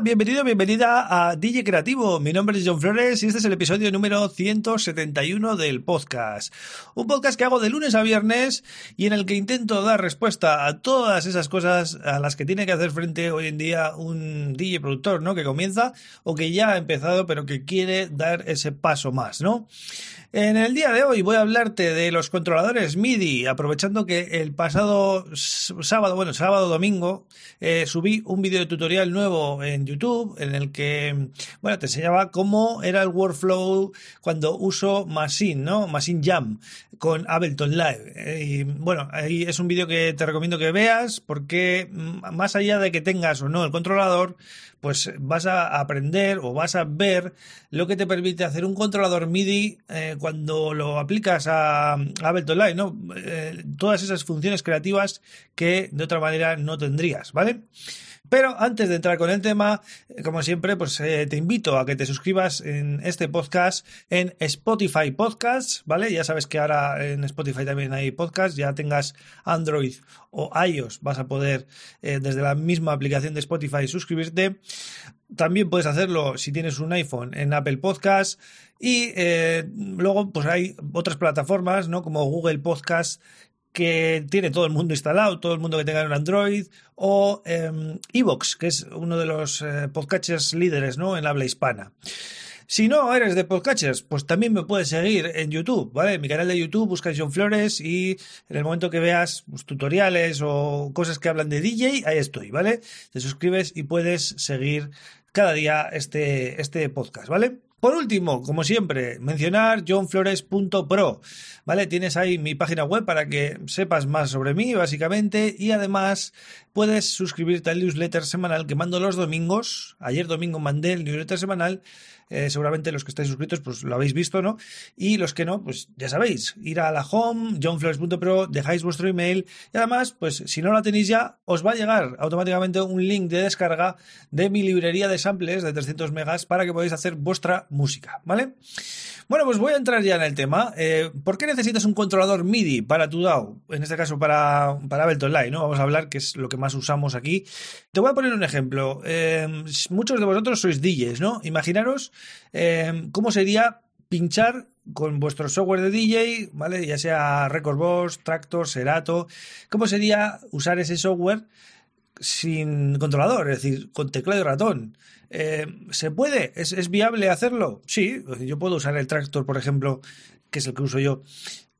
Bienvenido, bienvenida a DJ Creativo. Mi nombre es John Flores y este es el episodio número 171 del podcast. Un podcast que hago de lunes a viernes y en el que intento dar respuesta a todas esas cosas a las que tiene que hacer frente hoy en día un DJ productor, ¿no? Que comienza o que ya ha empezado pero que quiere dar ese paso más, ¿no? En el día de hoy voy a hablarte de los controladores MIDI, aprovechando que el pasado sábado, bueno, sábado domingo, eh, subí un vídeo de tutorial nuevo en YouTube en el que, bueno, te enseñaba cómo era el workflow cuando uso Machine, ¿no? Machine Jam con Ableton Live. Eh, y bueno, ahí es un vídeo que te recomiendo que veas porque mm, más allá de que tengas o no el controlador, pues vas a aprender o vas a ver lo que te permite hacer un controlador MIDI eh, cuando lo aplicas a, Ableton Live, ¿no? Eh, todas esas funciones creativas que de otra manera no tendrías, ¿vale? Pero antes de entrar con el tema, como siempre, pues te invito a que te suscribas en este podcast en Spotify Podcasts, ¿vale? Ya sabes que ahora en Spotify también hay podcasts, ya tengas Android o iOS, vas a poder eh, desde la misma aplicación de Spotify suscribirte. También puedes hacerlo si tienes un iPhone en Apple Podcasts y luego pues hay otras plataformas, ¿no? Como Google Podcasts que tiene todo el mundo instalado, todo el mundo que tenga un Android, o eh, Evox, que es uno de los eh, podcatchers líderes ¿no? en habla hispana. Si no eres de podcatchers, pues también me puedes seguir en YouTube, ¿vale? En mi canal de YouTube buscas John Flores y en el momento que veas pues, tutoriales o cosas que hablan de DJ, ahí estoy, ¿vale? Te suscribes y puedes seguir cada día este, este podcast, ¿vale? Por último, como siempre, mencionar johnflores.pro, ¿vale? Tienes ahí mi página web para que sepas más sobre mí, básicamente, y además puedes suscribirte al newsletter semanal que mando los domingos. Ayer domingo mandé el newsletter semanal eh, seguramente los que estáis suscritos pues lo habéis visto, ¿no? Y los que no, pues ya sabéis, ir a la home, johnflores.pro, dejáis vuestro email y además, pues si no la tenéis ya, os va a llegar automáticamente un link de descarga de mi librería de samples de 300 megas para que podáis hacer vuestra música, ¿vale? Bueno, pues voy a entrar ya en el tema. Eh, ¿Por qué necesitas un controlador MIDI para tu DAO? En este caso para, para Ableton Live, ¿no? Vamos a hablar que es lo que más usamos aquí. Te voy a poner un ejemplo. Eh, muchos de vosotros sois DJs, ¿no? Imaginaros eh, cómo sería pinchar con vuestro software de DJ, ¿vale? Ya sea Record Boss, Tractor, Serato. ¿Cómo sería usar ese software sin controlador, es decir, con teclado y ratón? Eh, ¿Se puede? ¿Es, viable hacerlo? Sí, yo puedo usar el Tractor, por ejemplo, que es el que uso yo,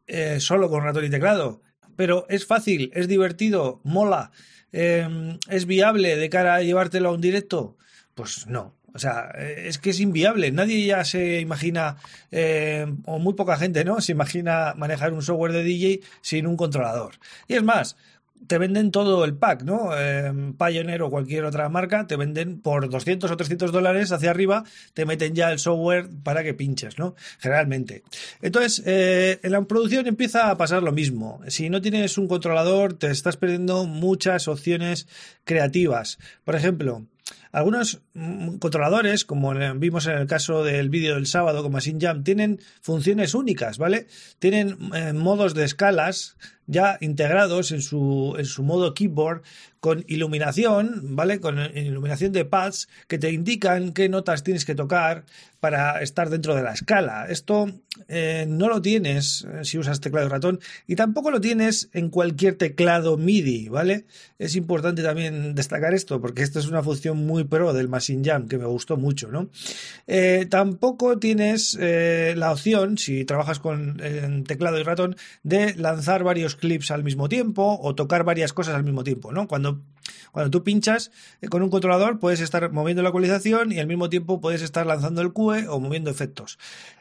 eh, solo con ratón y teclado. Pero es fácil, es divertido, mola. ¿Es viable de cara a llevártelo a un directo? Pues no, o sea, es que es inviable. Nadie ya se imagina, eh, o muy poca gente, ¿no? Se imagina manejar un software de DJ sin un controlador. Y es más, te venden todo el pack, ¿no? Eh, Pioneer o cualquier otra marca te venden por 200 o 300 dólares hacia arriba, te meten ya el software para que pinches, ¿no? Generalmente. Entonces, eh, en la producción empieza a pasar lo mismo. Si no tienes un controlador, te estás perdiendo muchas opciones creativas. Por ejemplo, algunos mm, controladores, como vimos en el caso del vídeo del sábado con Machine Jam, tienen funciones únicas, ¿vale? Tienen eh, modos de escalas ya integrados en su, en su modo keyboard con iluminación, ¿vale? Con iluminación de pads que te indican qué notas tienes que tocar para estar dentro de la escala. Esto eh, no lo tienes eh, si usas teclado y ratón y tampoco lo tienes en cualquier teclado MIDI, ¿vale? Es importante también destacar esto porque esto es una función muy pro del Machine Jam que me gustó mucho, ¿no? Eh, tampoco tienes la opción, si trabajas con teclado y ratón, de lanzar varios clips al mismo tiempo o tocar varias cosas al mismo tiempo, ¿no? Cuando, cuando tú pinchas eh, con un controlador puedes estar moviendo la ecualización y al mismo tiempo puedes estar lanzando el QE o moviendo efectos.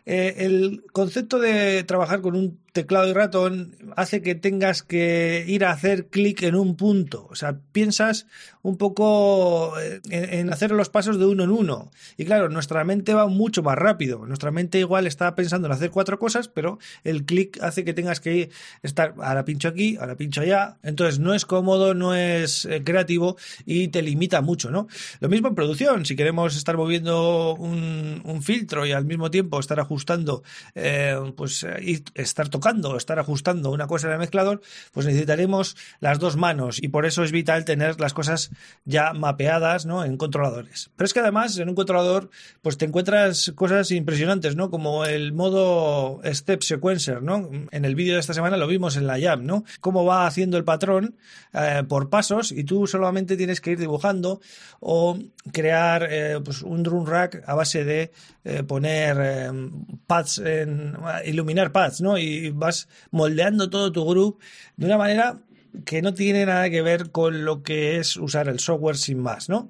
Eh, el concepto de trabajar con un teclado y ratón hace que tengas que ir a hacer clic en un punto. O sea, piensas un poco eh, en, hacer los pasos de uno en uno. Y claro, nuestra mente va mucho más rápido. Nuestra mente igual está pensando en hacer cuatro cosas, pero el clic hace que tengas que estar, ahora pincho aquí, ahora pincho allá. Entonces no es cómodo, no es creativo creativo y te limita mucho, ¿no? Lo mismo en producción, si queremos estar moviendo un, filtro y al mismo tiempo estar ajustando, eh, pues y estar tocando, estar ajustando una cosa en el mezclador, pues necesitaremos las dos manos y por eso es vital tener las cosas ya mapeadas, ¿no? En controladores. Pero es que además en un controlador, pues te encuentras cosas impresionantes, ¿no? Como el modo Step Sequencer, ¿no? En el vídeo de esta semana lo vimos en la Jam, ¿no? Cómo va haciendo el patrón eh, por pasos y tú solamente tienes que ir dibujando o crear eh, pues un drum rack a base de eh, poner pads, en, iluminar pads, ¿no? Y vas moldeando todo tu grupo de una manera que no tiene nada que ver con lo que es usar el software sin más, ¿no?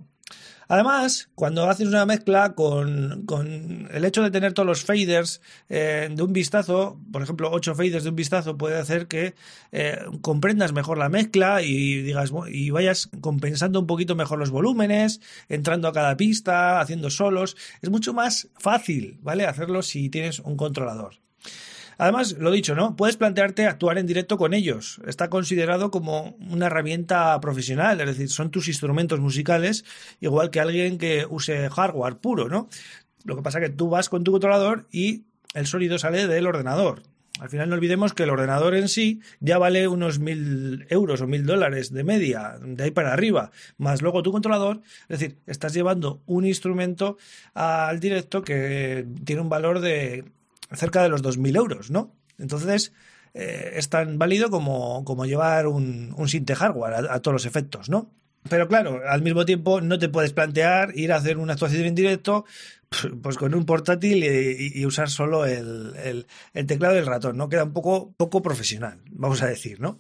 Además, cuando haces una mezcla con, el hecho de tener todos los faders eh, de un vistazo, por ejemplo, ocho faders de un vistazo puede hacer que eh, comprendas mejor la mezcla y digas y vayas compensando un poquito mejor los volúmenes, entrando a cada pista, haciendo solos. Es mucho más fácil, ¿vale? Hacerlo si tienes un controlador. Además, lo dicho, ¿no? Puedes plantearte actuar en directo con ellos. Está considerado como una herramienta profesional, es decir, son tus instrumentos musicales, igual que alguien que use hardware puro, ¿no? Lo que pasa es que tú vas con tu controlador y el sonido sale del ordenador. Al final no olvidemos que el ordenador en sí ya vale unos mil euros o mil dólares de media, de ahí para arriba, más luego tu controlador. Es decir, estás llevando un instrumento al directo que tiene un valor de cerca de los 2.000 euros, ¿no? Entonces, eh, es tan válido como, como llevar un, un Sinte hardware a, todos los efectos, ¿no? Pero claro, al mismo tiempo no te puedes plantear ir a hacer una actuación en directo pues con un portátil y, usar solo el, el, el, teclado y el ratón, ¿no? Queda un poco, poco profesional, vamos a decir, ¿no?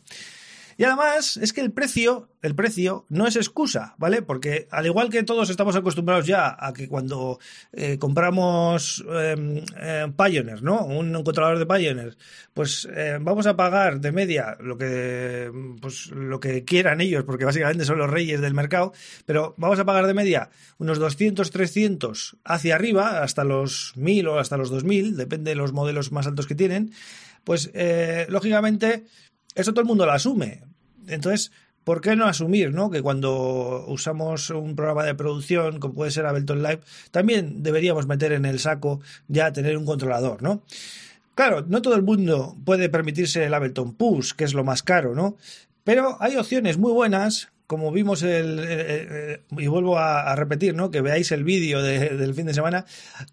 Y además es que el precio, el precio no es excusa, ¿vale? Porque al igual que todos estamos acostumbrados ya a que cuando eh, compramos em, eh, Pioneer, ¿no? Un, controlador de Pioneer, pues eh, vamos a pagar de media lo que, pues, lo que quieran ellos, porque básicamente son los reyes del mercado, pero vamos a pagar de media unos 200, 300 hacia arriba, hasta los 1000 o hasta los 2000, depende de los modelos más altos que tienen, pues lógicamente eso todo el mundo lo asume. Entonces, ¿por qué no asumir ¿no? que cuando usamos un programa de producción, como puede ser Ableton Live, también deberíamos meter en el saco ya tener un controlador, ¿no? Claro, no todo el mundo puede permitirse el Ableton Push, que es lo más caro, ¿no? Pero hay opciones muy buenas como vimos el, y vuelvo a, repetir, ¿no? Que veáis el vídeo del fin de semana,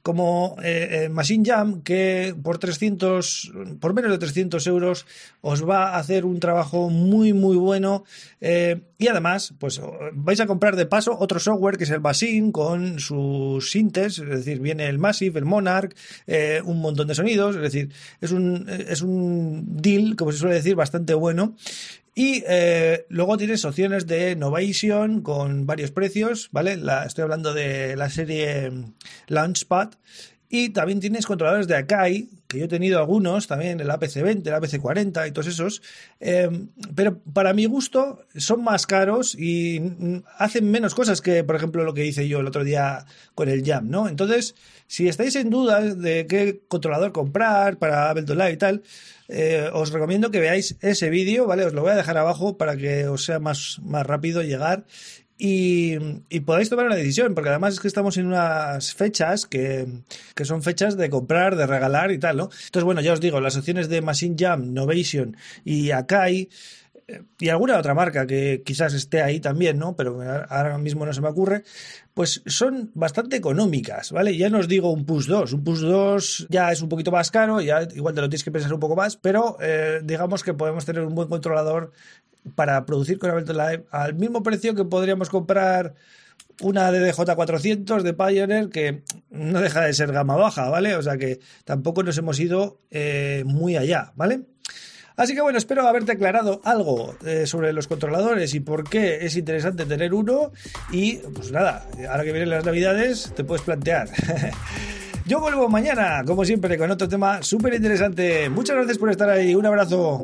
como eh, eh, Machine Jam, que por 300, por menos de 300 euros, os va a hacer un trabajo muy, muy bueno. Eh, y además, pues vais a comprar de paso otro software que es el Basin con sus sintes, es decir, viene el Massive, el Monarch, un montón de sonidos, es decir, es un, es un deal, como se suele decir, bastante bueno. Y eh, luego tienes opciones de Novation con varios precios, ¿vale? La, estoy hablando de la serie Launchpad. Y también tienes controladores de Akai, yo he tenido algunos, también el APC20, el APC40 y todos esos. Eh, pero para mi gusto son más caros y hacen menos cosas que, por ejemplo, lo que hice yo el otro día con el Jam, ¿no? Entonces, si estáis en duda de qué controlador comprar para Ableton Live y tal, eh, os recomiendo que veáis ese vídeo, ¿vale? Os lo voy a dejar abajo para que os sea más, más rápido llegar y, podáis tomar una decisión, porque además es que estamos en unas fechas que, que, son fechas de comprar, de regalar y tal, ¿no? Entonces, bueno, ya os digo, las opciones de Machine Jam, Novation y Akai y alguna otra marca que quizás esté ahí también, ¿no? Pero ahora mismo no se me ocurre, pues son bastante económicas, ¿vale? Ya no os digo un Push 2, un Push 2 ya es un poquito más caro, ya igual te lo tienes que pensar un poco más, pero eh, digamos que podemos tener un buen controlador para producir con Ableton Live al mismo precio que podríamos comprar una DDJ400 de Pioneer que no deja de ser gama baja, ¿vale? O sea que tampoco nos hemos ido eh, muy allá, ¿vale? Así que bueno, espero haberte aclarado algo eh, sobre los controladores y por qué es interesante tener uno. Y pues nada, ahora que vienen las navidades, te puedes plantear. Yo vuelvo mañana, como siempre, con otro tema súper interesante. Muchas gracias por estar ahí. Un abrazo.